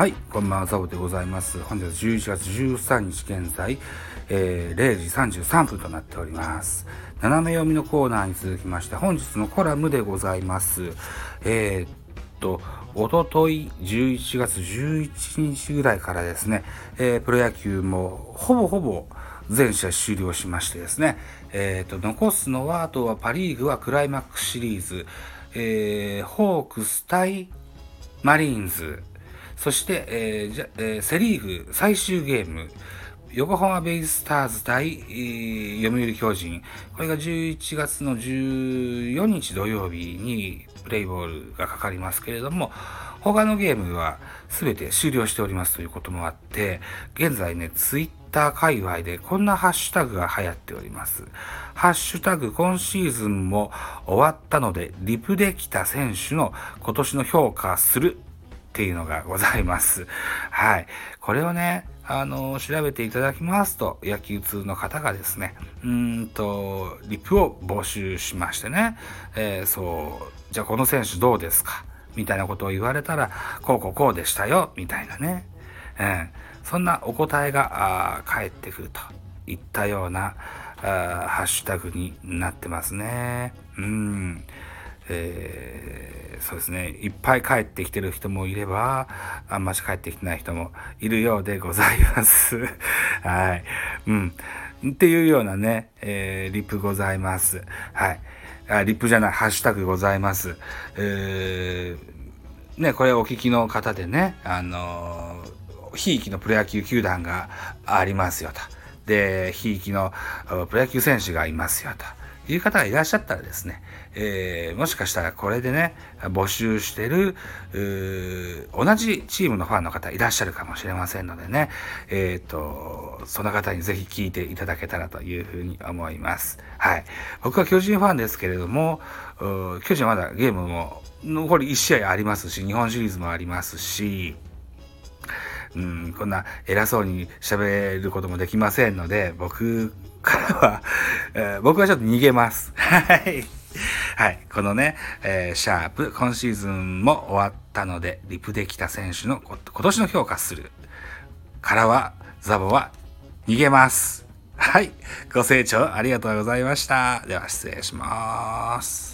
はい、こんばんは、ザボでございます。本日11月13日現在、えー0時33分となっております。斜め読みのコーナーに続きまして、本日のコラムでございます。えーっと、おととい11月11日ぐらいからですね、えープロ野球もほぼほぼ全試合終了しましてですね、えー、と残すのはあとはパ・リーグはクライマックスシリーズ、えーホークス対マリーンズそして、えーじゃえーセ・リーグ最終ゲーム横浜ベイスターズ対、えー読売巨人これが11月の14日土曜日にプレイボールがかかりますけれども他のゲームは全て終了しておりますということもあって現在ねツイッター界隈でこんなハッシュタグが流行っております。ハッシュタグ今シーズンも終わったのでリプできた選手の今年の評価するっていうのがございます。はい。これをね、あの、調べていただきますと、野球通の方がですね、うんと、リプを募集しましてね、えーそう、じゃあこの選手どうですか？みたいなことを言われたら、こうこうこうでしたよ、みたいなね。うん。そんなお答えが返ってくるといったようなあハッシュタグになってますね。うん。えーそうですね。いっぱい帰ってきてる人もいれば、あんまし帰ってきてない人もいるようでございます。はい。うん。っていうようなね、えーリップございます。はい。あ、リップじゃない、ハッシュタグございます。えーね、これお聞きの方でね、あの、ひいきのプロ野球球団がありますよと。で、ひいきのプロ野球選手がいますよと。いう方がいらっしゃったらですね、えーもしかしたらこれでね、募集してる、同じチームのファンの方いらっしゃるかもしれませんのでね、えっ、と、その方にぜひ聞いていただけたらというふうに思います。はい。僕は巨人ファンですけれども、巨人はまだゲームも残り1試合ありますし、日本シリーズもありますし、うん、こんな偉そうに喋ることもできませんので、僕からは、えー僕はちょっと逃げます。はい。はい。このね、えーシャープ、今シーズンも終わったので、リプできた選手のこ今年の評価するからは、ザボは逃げます。はい。ご清聴ありがとうございました。では失礼します。